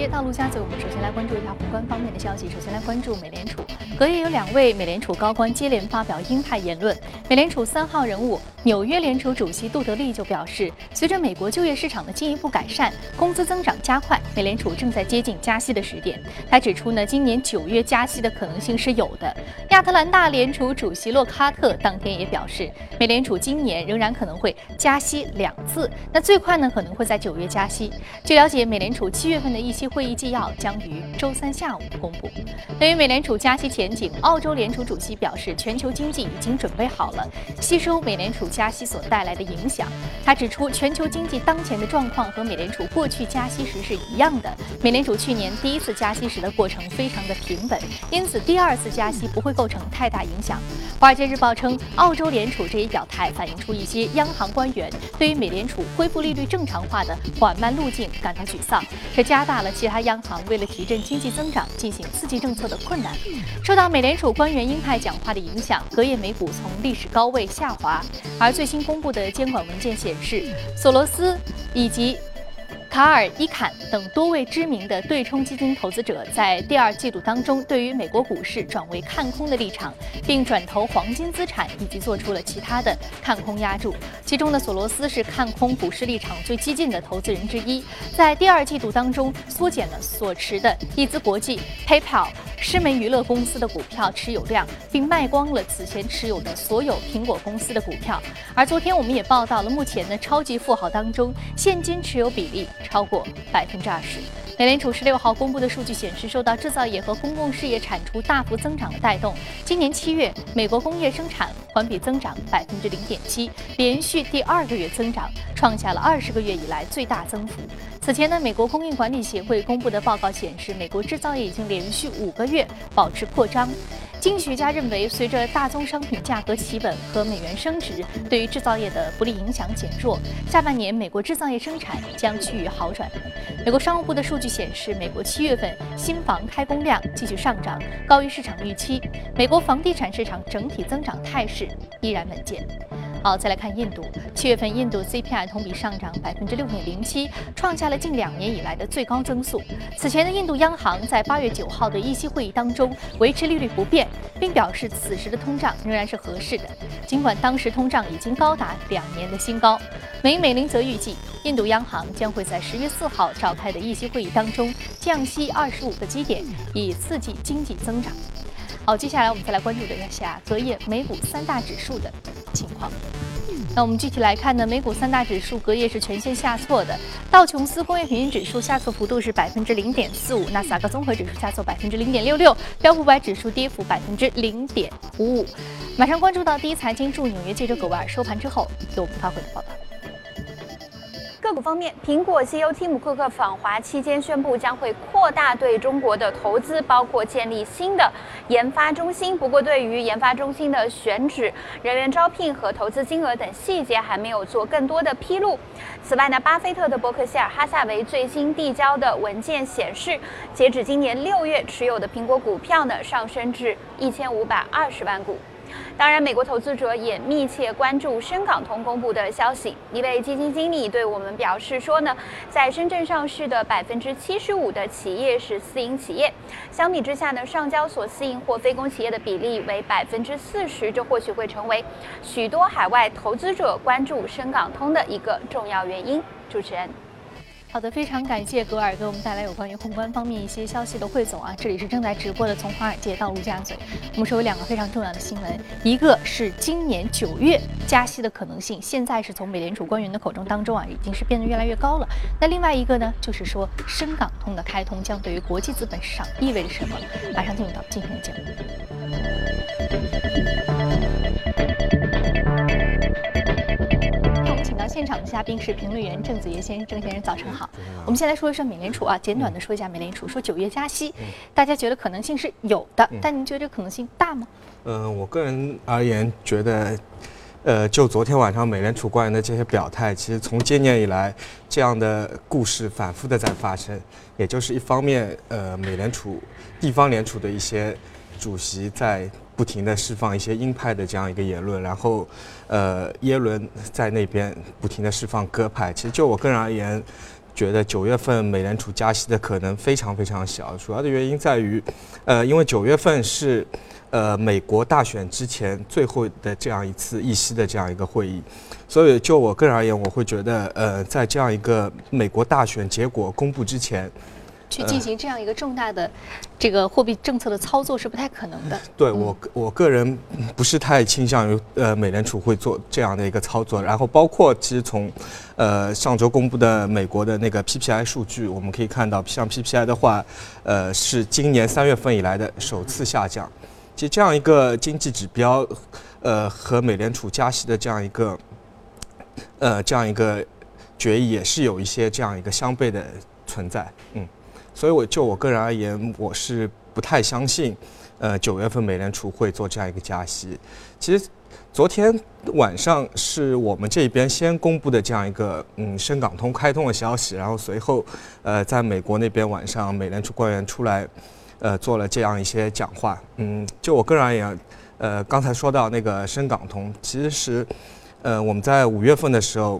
接到陆家嘴，我们首先来关注一下宏观方面的消息。首先来关注美联储，隔夜有两位美联储高官接连发表鹰派言论。美联储三号人物、纽约联储主席杜德利就表示，随着美国就业市场的进一步改善，工资增长加快，美联储正在接近加息的时点。他指出呢，今年九月加息的可能性是有的。亚特兰大联储主席洛卡特当天也表示，美联储今年仍然可能会加息两次，那最快呢可能会在九月加息。据了解，美联储七月份的议息会议纪要将于周三下午公布。对于美联储加息前景，澳洲联储主席表示，全球经济已经准备好了吸收美联储加息所带来的影响。他指出，全球经济当前的状况和美联储过去加息时是一样的。美联储去年第一次加息时的过程非常的平稳，因此第二次加息不会构成太大影响。华尔街日报称，澳洲联储这一表态反映出一些央行官员对于美联储恢复利率正常化的缓慢路径感到沮丧，这加大了其他央行为了提振经济增长进行刺激政策的困难。受到美联储官员鹰派讲话的影响，隔夜美股从历史高位下滑，而最新公布的监管文件显示，索罗斯以及。卡尔伊坎等多位知名的对冲基金投资者在第二季度当中，对于美国股市转为看空的立场，并转投黄金资产以及做出了其他的看空压注。其中的索罗斯是看空股市立场最激进的投资人之一，在第二季度当中缩减了所持的易资国际、PayPal。施梅娱乐公司的股票持有量，并卖光了此前持有的所有苹果公司的股票。而昨天我们也报道了，目前的超级富豪当中，现金持有比例超过百分之二十。美联储十六号公布的数据显示，受到制造业和公共事业产出大幅增长的带动，今年七月美国工业生产环比增长百分之零点七，连续第二个月增长，创下了二十个月以来最大增幅。此前呢，美国供应管理协会公布的报告显示，美国制造业已经连续五个月保持扩张。经济学家认为，随着大宗商品价格企稳和美元升值，对于制造业的不利影响减弱，下半年美国制造业生产将趋于好转。美国商务部的数据显示，美国七月份新房开工量继续上涨，高于市场预期。美国房地产市场整体增长态势依然稳健。好，再来看印度。七月份印度 CPI 同比上涨百分之六点零七，创下了近两年以来的最高增速。此前的印度央行在八月九号的议息会议当中维持利率不变，并表示此时的通胀仍然是合适的，尽管当时通胀已经高达两年的新高。美美林则预计，印度央行将会在十月四号召开的议息会议当中降息二十五个基点，以刺激经济增长。好，接下来我们再来关注的一下昨夜美股三大指数的情况。那我们具体来看呢，美股三大指数隔夜是全线下挫的。道琼斯工业平均指数下挫幅度是百分之零点四五，纳斯达克综合指数下挫百分之零点六六，标普百指数跌幅百分之零点五五。马上关注到第一财经驻纽约记者葛维尔收盘之后给我们发回的报道。个股方面，苹果 CEO 蒂姆·库克访华期间宣布，将会扩大对中国的投资，包括建立新的研发中心。不过，对于研发中心的选址、人员招聘和投资金额等细节，还没有做更多的披露。此外呢，巴菲特的伯克希尔·哈萨维最新递交的文件显示，截止今年六月，持有的苹果股票呢上升至一千五百二十万股。当然，美国投资者也密切关注深港通公布的消息。一位基金经理对我们表示说呢，在深圳上市的百分之七十五的企业是私营企业，相比之下呢，上交所私营或非公企业的比例为百分之四十，这或许会成为许多海外投资者关注深港通的一个重要原因。主持人。好的，非常感谢格尔给我们带来有关于宏观方面一些消息的汇总啊！这里是正在直播的，从华尔街到陆家嘴，我们说有两个非常重要的新闻，一个是今年九月加息的可能性，现在是从美联储官员的口中当中啊，已经是变得越来越高了。那另外一个呢，就是说深港通的开通将对于国际资本市场意味着什么？马上进入到今天的节目。现场的嘉宾是评论员郑子怡先生，郑先生早晨好。我们先来说一说美联储啊，简短的说一下美联储，说九月加息，大家觉得可能性是有的，但您觉得这可能性大吗？嗯，我个人而言觉得，呃，就昨天晚上美联储官员的这些表态，其实从今年以来这样的故事反复的在发生，也就是一方面，呃，美联储地方联储的一些主席在。不停的释放一些鹰派的这样一个言论，然后，呃，耶伦在那边不停的释放鸽派。其实就我个人而言，觉得九月份美联储加息的可能非常非常小。主要的原因在于，呃，因为九月份是呃美国大选之前最后的这样一次议息的这样一个会议，所以就我个人而言，我会觉得，呃，在这样一个美国大选结果公布之前。去进行这样一个重大的这个货币政策的操作是不太可能的。对我，我个人不是太倾向于呃美联储会做这样的一个操作。然后包括其实从呃上周公布的美国的那个 PPI 数据，我们可以看到，像 PPI 的话，呃是今年三月份以来的首次下降。其实这样一个经济指标，呃和美联储加息的这样一个呃这样一个决议也是有一些这样一个相悖的存在。嗯。所以，我就我个人而言，我是不太相信，呃，九月份美联储会做这样一个加息。其实，昨天晚上是我们这边先公布的这样一个嗯深港通开通的消息，然后随后，呃，在美国那边晚上美联储官员出来，呃，做了这样一些讲话。嗯，就我个人而言，呃，刚才说到那个深港通，其实是，呃，我们在五月份的时候。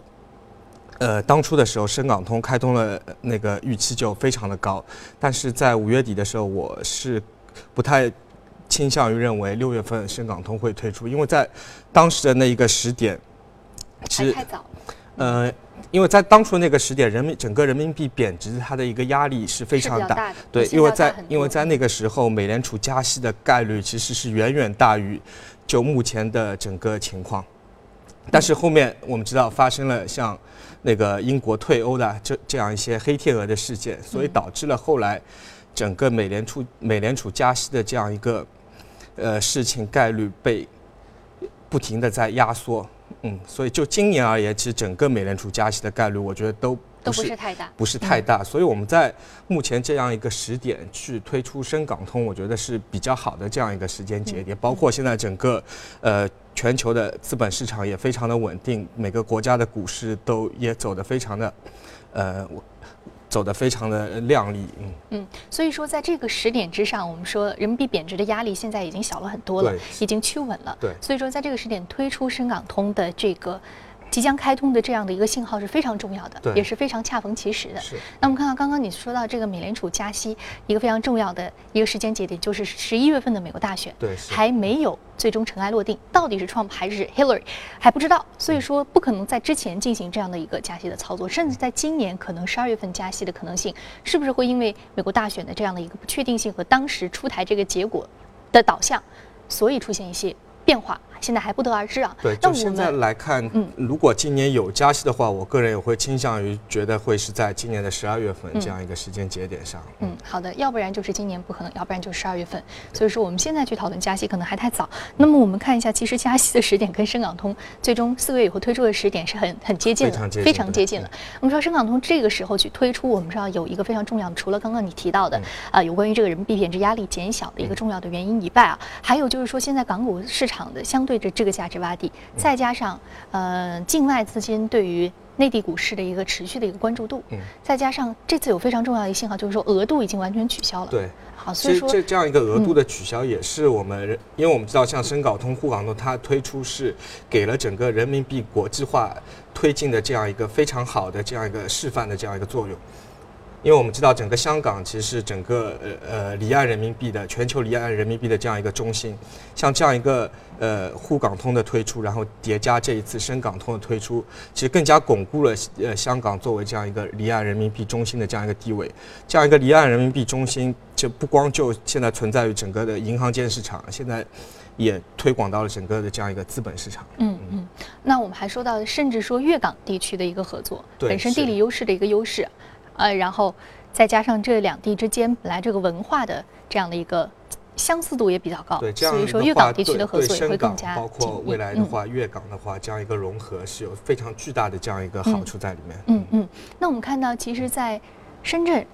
呃，当初的时候，深港通开通了，那个预期就非常的高，但是在五月底的时候，我是不太倾向于认为六月份深港通会推出，因为在当时的那一个时点，其实太早。呃，因为在当初那个时点，人民整个人民币贬值，它的一个压力是非常大，对，因为在因为在那个时候，美联储加息的概率其实是远远大于就目前的整个情况，但是后面我们知道发生了像。那个英国退欧的这这样一些黑天鹅的事件，所以导致了后来整个美联储美联储加息的这样一个呃事情概率被不停的在压缩，嗯，所以就今年而言，其实整个美联储加息的概率，我觉得都都不是太大，不是太大，所以我们在目前这样一个时点去推出深港通，我觉得是比较好的这样一个时间节点，包括现在整个呃。全球的资本市场也非常的稳定，每个国家的股市都也走得非常的，呃，走得非常的靓丽，嗯。嗯，所以说在这个时点之上，我们说人民币贬值的压力现在已经小了很多了，已经趋稳了，对，所以说在这个时点推出深港通的这个。即将开通的这样的一个信号是非常重要的，也是非常恰逢其时的。那我们看到刚刚你说到这个美联储加息一个非常重要的一个时间节点，就是十一月份的美国大选，对，还没有最终尘埃落定，到底是 Trump 还是 Hillary 还不知道，所以说不可能在之前进行这样的一个加息的操作，甚至在今年可能十二月份加息的可能性，是不是会因为美国大选的这样的一个不确定性和当时出台这个结果的导向，所以出现一些变化？现在还不得而知啊。对，就现在来看，嗯，如果今年有加息的话，我个人也会倾向于觉得会是在今年的十二月份这样一个时间节点上。嗯，好的，要不然就是今年不可能，要不然就十二月份。所以说我们现在去讨论加息可能还太早。那么我们看一下，其实加息的时点跟深港通最终四个月以后推出的时点是很很接近的，非常接近了。我们说深港通这个时候去推出，我们知道有一个非常重要的，除了刚刚你提到的啊，有关于这个人民币贬值压力减小的一个重要的原因以外啊，还有就是说现在港股市场的相对的这个价值洼地。再加上，呃，境外资金对于内地股市的一个持续的一个关注度，嗯，再加上这次有非常重要的一个信号，就是说额度已经完全取消了。对，好，所以说这这样一个额度的取消也是我们，因为我们知道像深港通、沪港通，它推出是给了整个人民币国际化推进的这样一个非常好的这样一个示范的这样一个作用。因为我们知道，整个香港其实是整个呃呃离岸人民币的全球离岸人民币的这样一个中心，像这样一个呃沪港通的推出，然后叠加这一次深港通的推出，其实更加巩固了呃香港作为这样一个离岸人民币中心的这样一个地位。这样一个离岸人民币中心，就不光就现在存在于整个的银行间市场，现在也推广到了整个的这样一个资本市场。嗯嗯。那我们还说到，甚至说粤港地区的一个合作，本身地理优势的一个优势。呃，然后再加上这两地之间本来这个文化的这样的一个相似度也比较高，对，所以说粤港地区的合作也会更加包括未来的话，粤港的话这样一个融合是有非常巨大的这样一个好处在里面。嗯嗯。那我们看到，其实，在深圳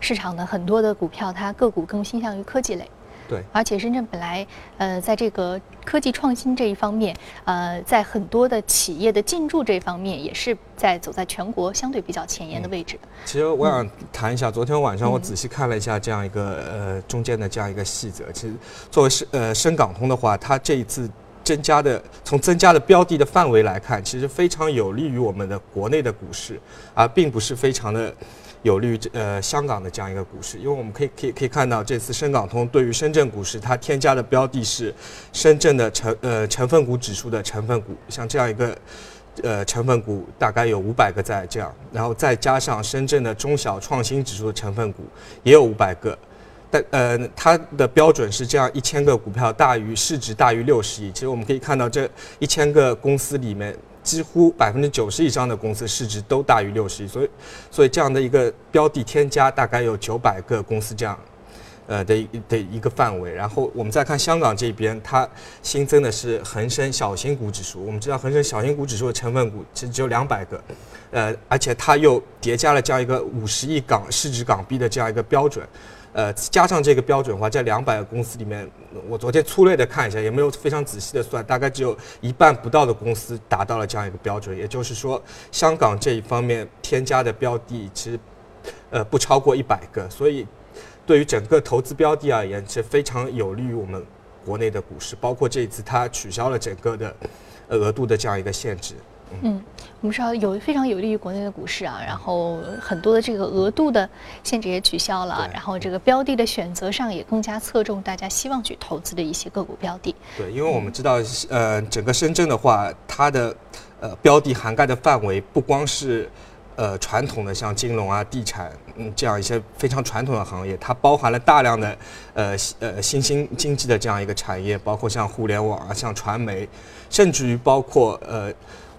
市场的很多的股票，它个股更倾向于科技类。对，而且深圳本来，呃，在这个科技创新这一方面，呃，在很多的企业的进驻这方面，也是在走在全国相对比较前沿的位置。其实我想谈一下，昨天晚上我仔细看了一下这样一个呃中间的这样一个细则。其实作为深呃深港通的话，它这一次增加的从增加的标的的范围来看，其实非常有利于我们的国内的股市，而并不是非常的有利于呃香港的这样一个股市。因为我们可以可以可以看到，这次深港通对于深圳股市它添加的标的是深圳的成呃成分股指数的成分股，像这样一个。呃，成分股大概有五百个在这样，然后再加上深圳的中小创新指数的成分股也有五百个，但呃，它的标准是这样：一千个股票大于市值大于六十亿。其实我们可以看到，这一千个公司里面，几乎百分之九十以上的公司市值都大于六十亿，所以，所以这样的一个标的添加大概有九百个公司这样。呃的的一个范围，然后我们再看香港这边，它新增的是恒生小型股指数。我们知道恒生小型股指数的成分股其实只有两百个，呃，而且它又叠加了这样一个五十亿港市值港币的这样一个标准，呃，加上这个标准的话，在两百个公司里面，我昨天粗略的看一下，也没有非常仔细的算，大概只有一半不到的公司达到了这样一个标准。也就是说，香港这一方面添加的标的其实，呃，不超过一百个，所以。对于整个投资标的而言，是非常有利于我们国内的股市。包括这一次，它取消了整个的额度的这样一个限制。嗯，我们知道有非常有利于国内的股市啊，然后很多的这个额度的限制也取消了，然后这个标的的选择上也更加侧重大家希望去投资的一些个股标的。对，因为我们知道，呃，整个深圳的话，它的呃标的涵盖的范围不光是。呃，传统的像金融啊、地产，嗯，这样一些非常传统的行业，它包含了大量的呃呃新兴经济的这样一个产业，包括像互联网啊、像传媒，甚至于包括呃，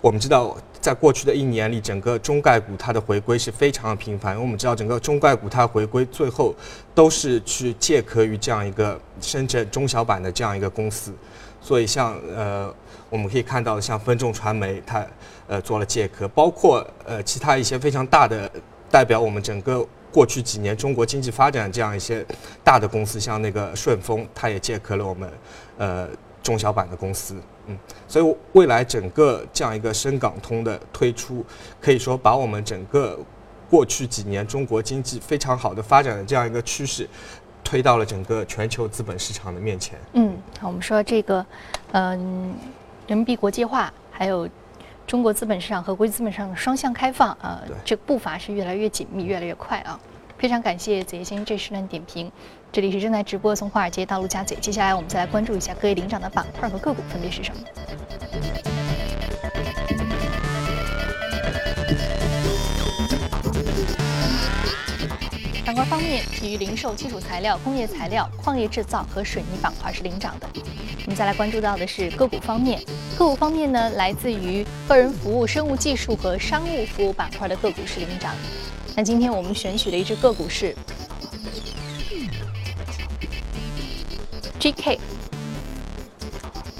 我们知道在过去的一年里，整个中概股它的回归是非常频繁。我们知道整个中概股它回归最后都是去借壳于这样一个深圳中小板的这样一个公司，所以像呃。我们可以看到，像分众传媒，它呃做了借壳，包括呃其他一些非常大的代表我们整个过去几年中国经济发展这样一些大的公司，像那个顺丰，它也借壳了我们呃中小板的公司，嗯，所以未来整个这样一个深港通的推出，可以说把我们整个过去几年中国经济非常好的发展的这样一个趋势，推到了整个全球资本市场的面前。嗯，好，我们说这个，嗯。人民币国际化，还有中国资本市场和国际资本市场的双向开放，呃，这个步伐是越来越紧密，越来越快啊！非常感谢子夜先生这时段点评。这里是正在直播从华尔街到陆家嘴，接下来我们再来关注一下各位领涨的板块和个股分别是什么。板块方面，体育零售、基础材料、工业材料、矿业制造和水泥板块是领涨的。我们再来关注到的是个股方面，个股方面呢，来自于个人服务、生物技术和商务服务板块的个股是领涨。那今天我们选取的一只个股是 GK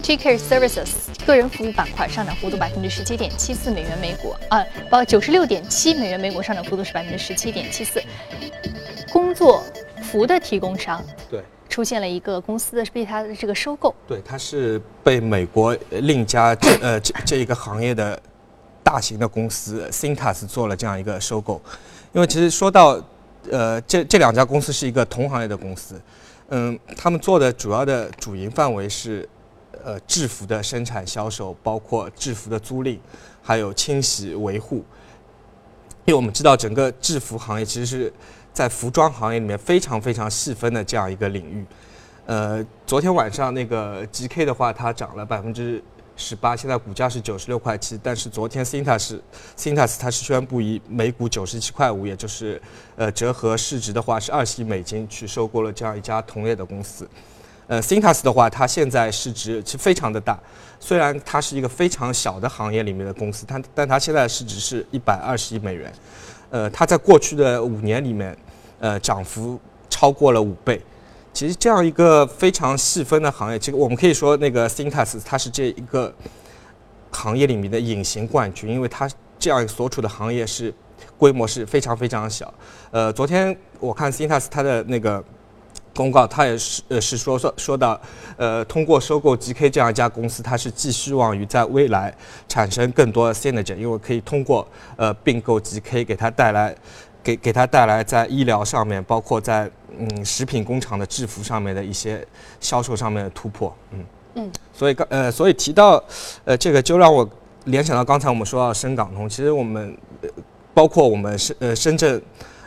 GK Services 个人服务板块上涨幅度百分之十七点七四美元每股，啊，不九十六点七美元每股上涨幅度是百分之十七点七四。工作服的提供商对。出现了一个公司的被它的这个收购，对，它是被美国另一家这呃这这一个行业的大型的公司 Cintas 做了这样一个收购，因为其实说到呃这这两家公司是一个同行业的公司，嗯，他们做的主要的主营范围是呃制服的生产销售，包括制服的租赁，还有清洗维护，因为我们知道整个制服行业其实是。在服装行业里面非常非常细分的这样一个领域，呃，昨天晚上那个 GK 的话，它涨了百分之十八，现在股价是九十六块七。但是昨天 Cintas Cintas 它是宣布以每股九十七块五，也就是呃折合市值的话是二十亿美金去收购了这样一家同类的公司。呃，Cintas 的话，它现在市值其实非常的大，虽然它是一个非常小的行业里面的公司，它但它现在市值是一百二十亿美元。呃，它在过去的五年里面。呃，涨幅超过了五倍。其实这样一个非常细分的行业，其实我们可以说那个 Cintas 它是这一个行业里面的隐形冠军，因为它这样所处的行业是规模是非常非常小。呃，昨天我看 Cintas 它的那个公告，它也是呃是说说说到，呃，通过收购 GK 这样一家公司，它是寄希望于在未来产生更多的 synergy，因为可以通过呃并购 GK 给它带来。给给他带来在医疗上面，包括在嗯食品工厂的制服上面的一些销售上面的突破，嗯嗯，所以刚呃，所以提到呃这个就让我联想到刚才我们说到深港通，其实我们呃包括我们深呃深圳。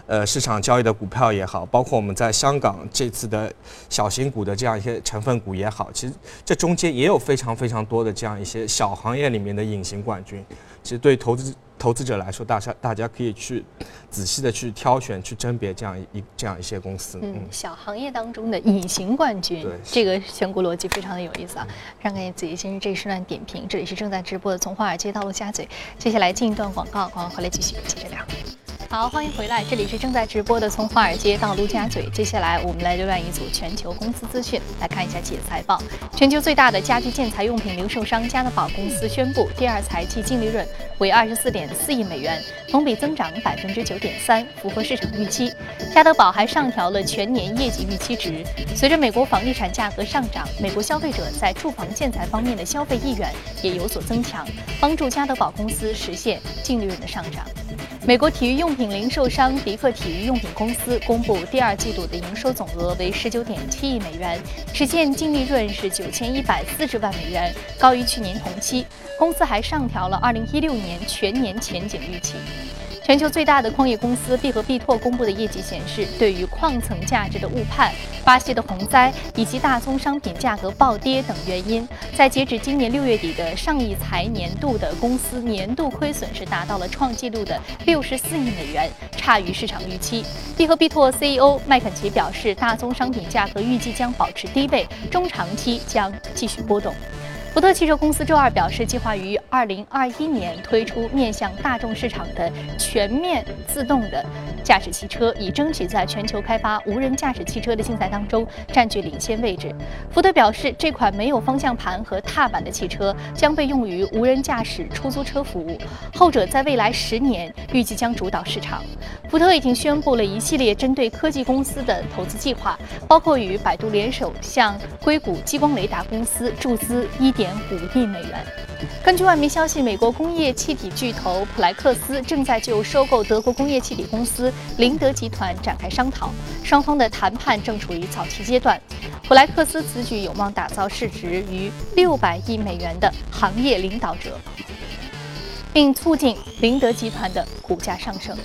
呃，市场交易的股票也好，包括我们在香港这次的小型股的这样一些成分股也好，其实这中间也有非常非常多的这样一些小行业里面的隐形冠军。其实对投资投资者来说，大家大家可以去仔细的去挑选、去甄别这样一这样一些公司。嗯，小行业当中的隐形冠军，对，这个选股逻辑非常的有意思啊。让给子怡先生这一时段点评，这里是正在直播的从华尔街到陆家嘴。接下来进一段广告，广告回来继续接着聊。好，欢迎回来，这里是正在直播的从华尔街到陆家嘴。接下来我们来浏览一组全球公司资讯，来看一下企业财报。全球最大的家居建材用品零售商家得宝公司宣布，第二财季净利润为二十四点四亿美元，同比增长百分之九点三，符合市场预期。家得宝还上调了全年业绩预期值。随着美国房地产价格上涨，美国消费者在住房建材方面的消费意愿也有所增强，帮助家得宝公司实现净利润的上涨。美国体育用品零售商迪克体育用品公司公布，第二季度的营收总额为十九点七亿美元，实现净利润是九千一百四十万美元，高于去年同期。公司还上调了二零一六年全年前景预期。全球最大的矿业公司必和必拓公布的业绩显示，对于矿层价值的误判、巴西的洪灾以及大宗商品价格暴跌等原因，在截止今年六月底的上一财年度的公司年度亏损是达到了创纪录的六十四亿美元，差于市场预期。必和必拓 CEO 麦肯齐表示，大宗商品价格预计将保持低位，中长期将继续波动。福特汽车公司周二表示，计划于二零二一年推出面向大众市场的全面自动的驾驶汽车，以争取在全球开发无人驾驶汽车的竞赛当中占据领先位置。福特表示，这款没有方向盘和踏板的汽车将被用于无人驾驶出租车服务，后者在未来十年预计将主导市场。福特已经宣布了一系列针对科技公司的投资计划，包括与百度联手向硅谷激光雷达公司注资一点。点五亿美元。根据外媒消息，美国工业气体巨头普莱克斯正在就收购德国工业气体公司林德集团展开商讨，双方的谈判正处于早期阶段。普莱克斯此举有望打造市值逾六百亿美元的行业领导者，并促进林德集团的股价上升。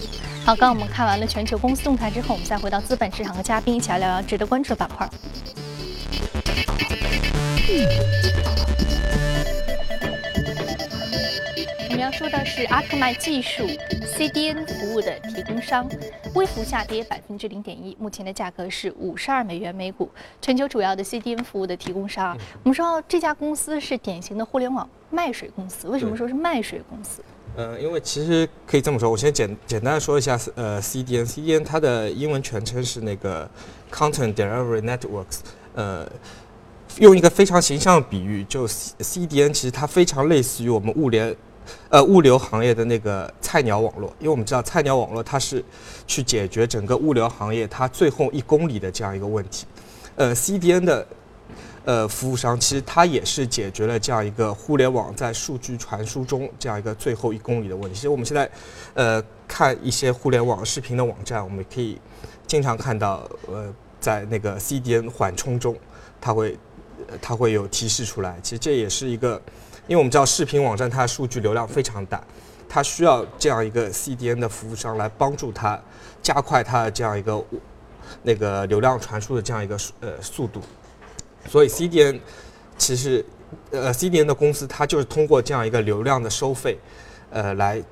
好，刚我们看完了全球公司动态之后，我们再回到资本市场和嘉宾一起来聊聊值得关注的板块。要说的是阿克麦技术 CDN 服务的提供商，微幅下跌百分之零点一，目前的价格是五十二美元每股。全球主要的 CDN 服务的提供商，我们说这家公司是典型的互联网卖水公司。为什么说是卖水公司？呃，因为其实可以这么说，我先简简单的说一下，呃，CDN，CDN 它的英文全称是那个 Content Delivery Networks，呃。用一个非常形象的比喻，就 CDN 其实它非常类似于我们物联。呃，物流行业的那个菜鸟网络，因为我们知道菜鸟网络它是去解决整个物流行业它最后一公里的这样一个问题。呃，CDN 的呃服务商其实它也是解决了这样一个互联网在数据传输中这样一个最后一公里的问题。其实我们现在呃看一些互联网视频的网站，我们可以经常看到呃在那个 CDN 缓冲中，它会它会有提示出来。其实这也是一个。因为我们知道视频网站它的数据流量非常大，它需要这样一个 CDN 的服务商来帮助它加快它的这样一个那个流量传输的这样一个呃速度。所以 CDN 其实呃 CDN 的公司它就是通过这样一个流量的收费呃来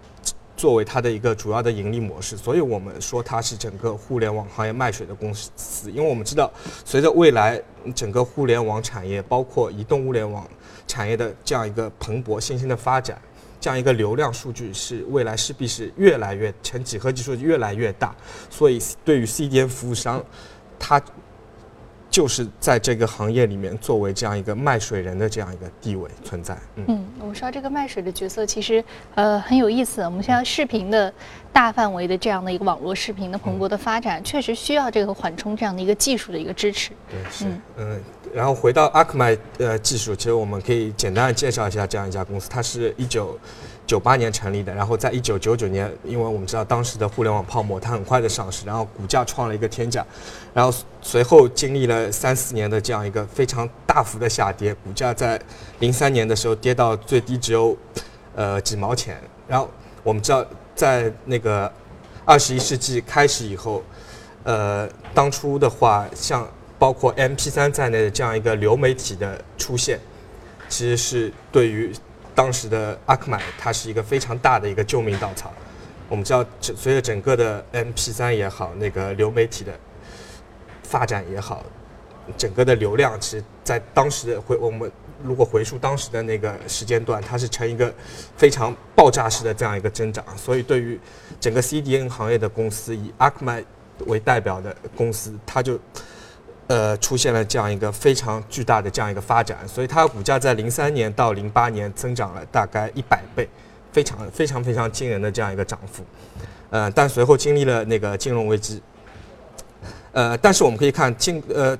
作为它的一个主要的盈利模式。所以我们说它是整个互联网行业卖水的公司，因为我们知道随着未来整个互联网产业包括移动物联网。产业的这样一个蓬勃新兴的发展，这样一个流量数据是未来势必是越来越成几何级数越来越大，所以对于 CDN 服务商，它就是在这个行业里面作为这样一个卖水人的这样一个地位存在。嗯，我说这个卖水的角色其实呃很有意思。我们现在视频的大范围的这样的一个网络视频的蓬勃的发展，确实需要这个缓冲这样的一个技术的一个支持。对，是，嗯。然后回到阿克麦呃技术，其实我们可以简单的介绍一下这样一家公司，它是一九九八年成立的，然后在一九九九年，因为我们知道当时的互联网泡沫，它很快的上市，然后股价创了一个天价，然后随后经历了三四年的这样一个非常大幅的下跌，股价在零三年的时候跌到最低只有呃几毛钱，然后我们知道在那个二十一世纪开始以后，呃，当初的话像包括 M P 三在内的这样一个流媒体的出现。其实是对于当时的阿克麦，它是一个非常大的一个救命稻草。我们知道，随着整个的 MP3 也好，那个流媒体的发展也好，整个的流量，其实在当时的回我们如果回溯当时的那个时间段，它是呈一个非常爆炸式的这样一个增长。所以，对于整个 CDN 行业的公司，以阿克麦为代表的公司，它就。呃，出现了这样一个非常巨大的这样一个发展，所以它股价在零三年到零八年增长了大概一百倍，非常非常非常惊人的这样一个涨幅。呃，但随后经历了那个金融危机。呃，但是我们可以看，经呃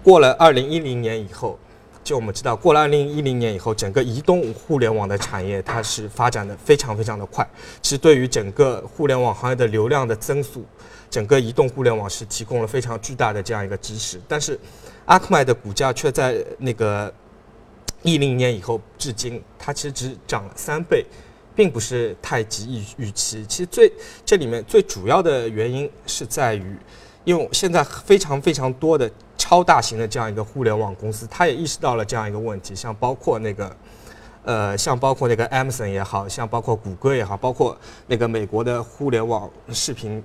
过了二零一零年以后，就我们知道，过了二零一零年以后，整个移动互联网的产业它是发展的非常非常的快，其实对于整个互联网行业的流量的增速。整个移动互联网是提供了非常巨大的这样一个支持，但是阿克麦的股价却在那个一零年以后至今，它其实只涨了三倍，并不是太及预预期。其实最这里面最主要的原因是在于，因为现在非常非常多的超大型的这样一个互联网公司，它也意识到了这样一个问题，像包括那个呃，像包括那个 Amazon 也好像包括谷歌也好，包括那个美国的互联网视频。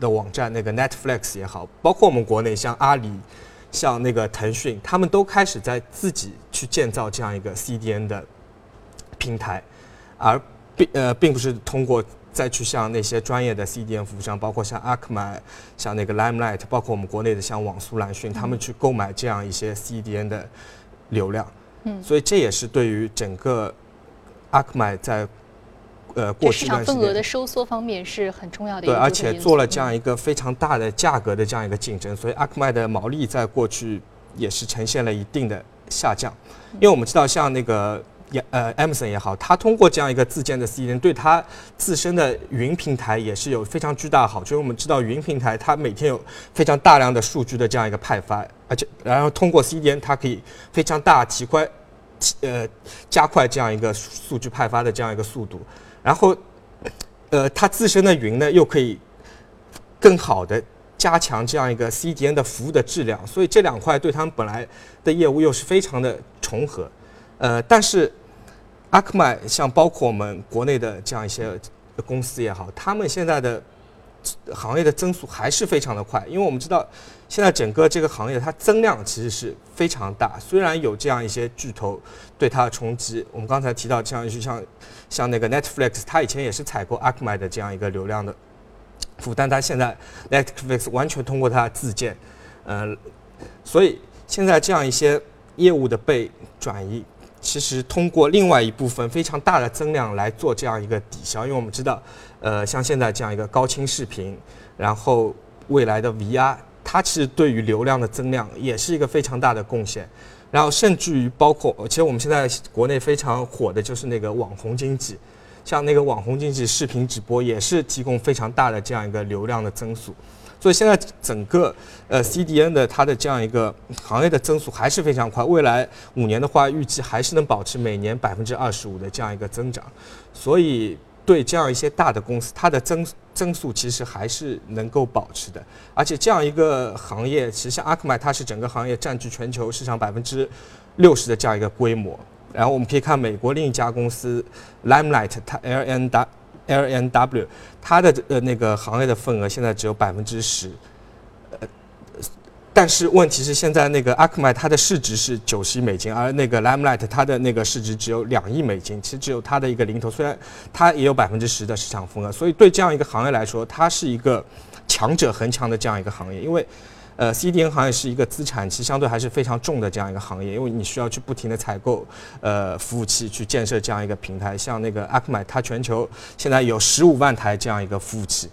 的网站那个 Netflix 也好，包括我们国内像阿里、像那个腾讯，他们都开始在自己去建造这样一个 CDN 的平台，而并呃并不是通过再去向那些专业的 CDN 服务商，包括像 Akamai、像那个 Limelight，包括我们国内的像网速、蓝讯，他们去购买这样一些 CDN 的流量。嗯，所以这也是对于整个 Akamai 在呃，过市场份额的收缩方面是很重要的。对，而且做了这样一个非常大的价格的这样一个竞争，所以阿克麦的毛利在过去也是呈现了一定的下降。因为我们知道，像那个也呃，Amazon 也好，它通过这样一个自建的 CDN，对它自身的云平台也是有非常巨大的好处。因为我们知道，云平台它每天有非常大量的数据的这样一个派发，而且然后通过 CDN，它可以非常大提快，呃，加快这样一个数据派发的这样一个速度。然后，呃，它自身的云呢，又可以更好的加强这样一个 CDN 的服务的质量，所以这两块对他们本来的业务又是非常的重合。呃，但是阿克麦像包括我们国内的这样一些公司也好，他们现在的行业的增速还是非常的快，因为我们知道。现在整个这个行业它增量其实是非常大，虽然有这样一些巨头对它的冲击，我们刚才提到像就像像那个 Netflix，它以前也是采购 Akamai 的这样一个流量的服务，但它现在 Netflix 完全通过它自建，呃，所以现在这样一些业务的被转移，其实通过另外一部分非常大的增量来做这样一个抵消，因为我们知道，呃，像现在这样一个高清视频，然后未来的 VR。它其实对于流量的增量也是一个非常大的贡献，然后甚至于包括，其实我们现在国内非常火的就是那个网红经济，像那个网红经济视频直播也是提供非常大的这样一个流量的增速，所以现在整个呃 CDN 的它的这样一个行业的增速还是非常快，未来五年的话预计还是能保持每年百分之二十五的这样一个增长，所以。对这样一些大的公司，它的增增速其实还是能够保持的。而且这样一个行业，其实像阿克麦，它是整个行业占据全球市场百分之六十的这样一个规模。然后我们可以看美国另一家公司 Limelight，它 L N W L N W，它的呃那个行业的份额现在只有百分之十。但是问题是，现在那个阿克麦它的市值是九十亿美金，而那个 Limelight 它的那个市值只有两亿美金，其实只有它的一个零头，虽然它也有百分之十的市场份额，所以对这样一个行业来说，它是一个强者恒强的这样一个行业。因为，呃，CDN 行业是一个资产其实相对还是非常重的这样一个行业，因为你需要去不停的采购呃服务器去建设这样一个平台。像那个阿克麦，它全球现在有十五万台这样一个服务器，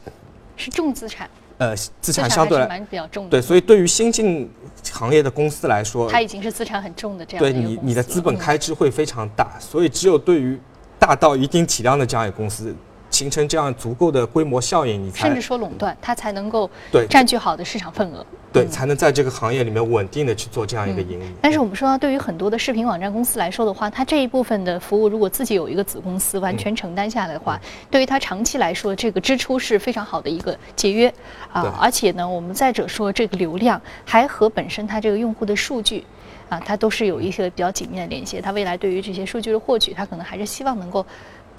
是重资产。呃，资产相对来比较重的，对，所以对于新进行业的公司来说，它已经是资产很重的这样。对你，你的资本开支会非常大，所以只有对于大到一定体量的这样一个公司。形成这样足够的规模效应，你才甚至说垄断，它才能够对占据好的市场份额，对，才能在这个行业里面稳定的去做这样一个盈利。但是我们说，对于很多的视频网站公司来说的话，它这一部分的服务，如果自己有一个子公司完全承担下来的话，对于它长期来说，这个支出是非常好的一个节约啊。而且呢，我们再者说，这个流量还和本身它这个用户的数据啊，它都是有一些比较紧密的联系。它未来对于这些数据的获取，它可能还是希望能够。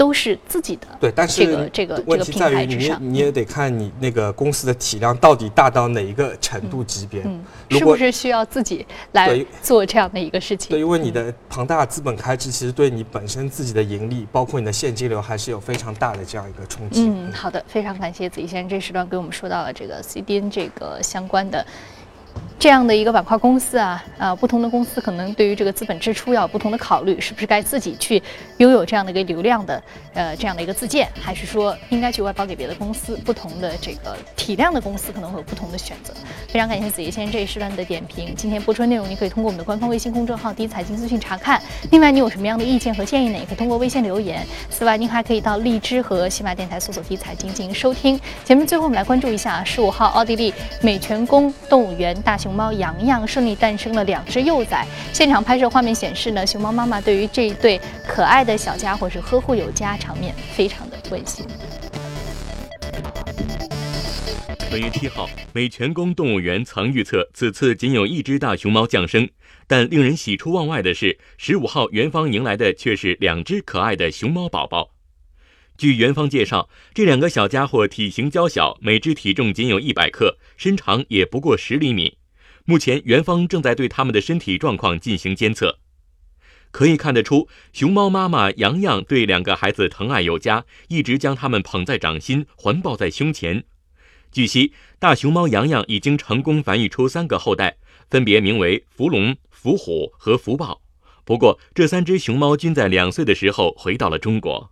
都是自己的，对，但是这个这个问题在于你你也得看你那个公司的体量到底大到哪一个程度级别，嗯，是不是需要自己来做这样的一个事情？对，因为你的庞大资本开支，其实对你本身自己的盈利，包括你的现金流，还是有非常大的这样一个冲击。嗯，好的，非常感谢子怡先生这时段给我们说到了这个 CDN 这个相关的。这样的一个板块公司啊，啊，不同的公司可能对于这个资本支出要有不同的考虑，是不是该自己去拥有这样的一个流量的，呃，这样的一个自建，还是说应该去外包给别的公司？不同的这个体量的公司可能会有不同的选择。非常感谢子怡先生这一时段的点评。今天播出的内容，你可以通过我们的官方微信公众号“第一财经资讯”查看。另外，你有什么样的意见和建议呢？也可以通过微信留言。此外，您还可以到荔枝和喜马电台搜索“第一财经”进行收听。节目最后，我们来关注一下十五号奥地利美泉宫动物园大熊熊猫洋洋。顺利诞生了两只幼崽。现场拍摄画面显示呢，熊猫妈妈对于这一对可爱的小家伙是呵护有加，场面非常的温馨。本月七号，美泉宫动物园曾预测此次仅有一只大熊猫降生，但令人喜出望外的是，十五号园方迎来的却是两只可爱的熊猫宝宝。据园方介绍，这两个小家伙体型娇小，每只体重仅有一百克，身长也不过十厘米。目前，园方正在对他们的身体状况进行监测。可以看得出，熊猫妈妈洋洋对两个孩子疼爱有加，一直将他们捧在掌心，环抱在胸前。据悉，大熊猫洋洋已经成功繁育出三个后代，分别名为福龙、福虎和福豹。不过，这三只熊猫均在两岁的时候回到了中国。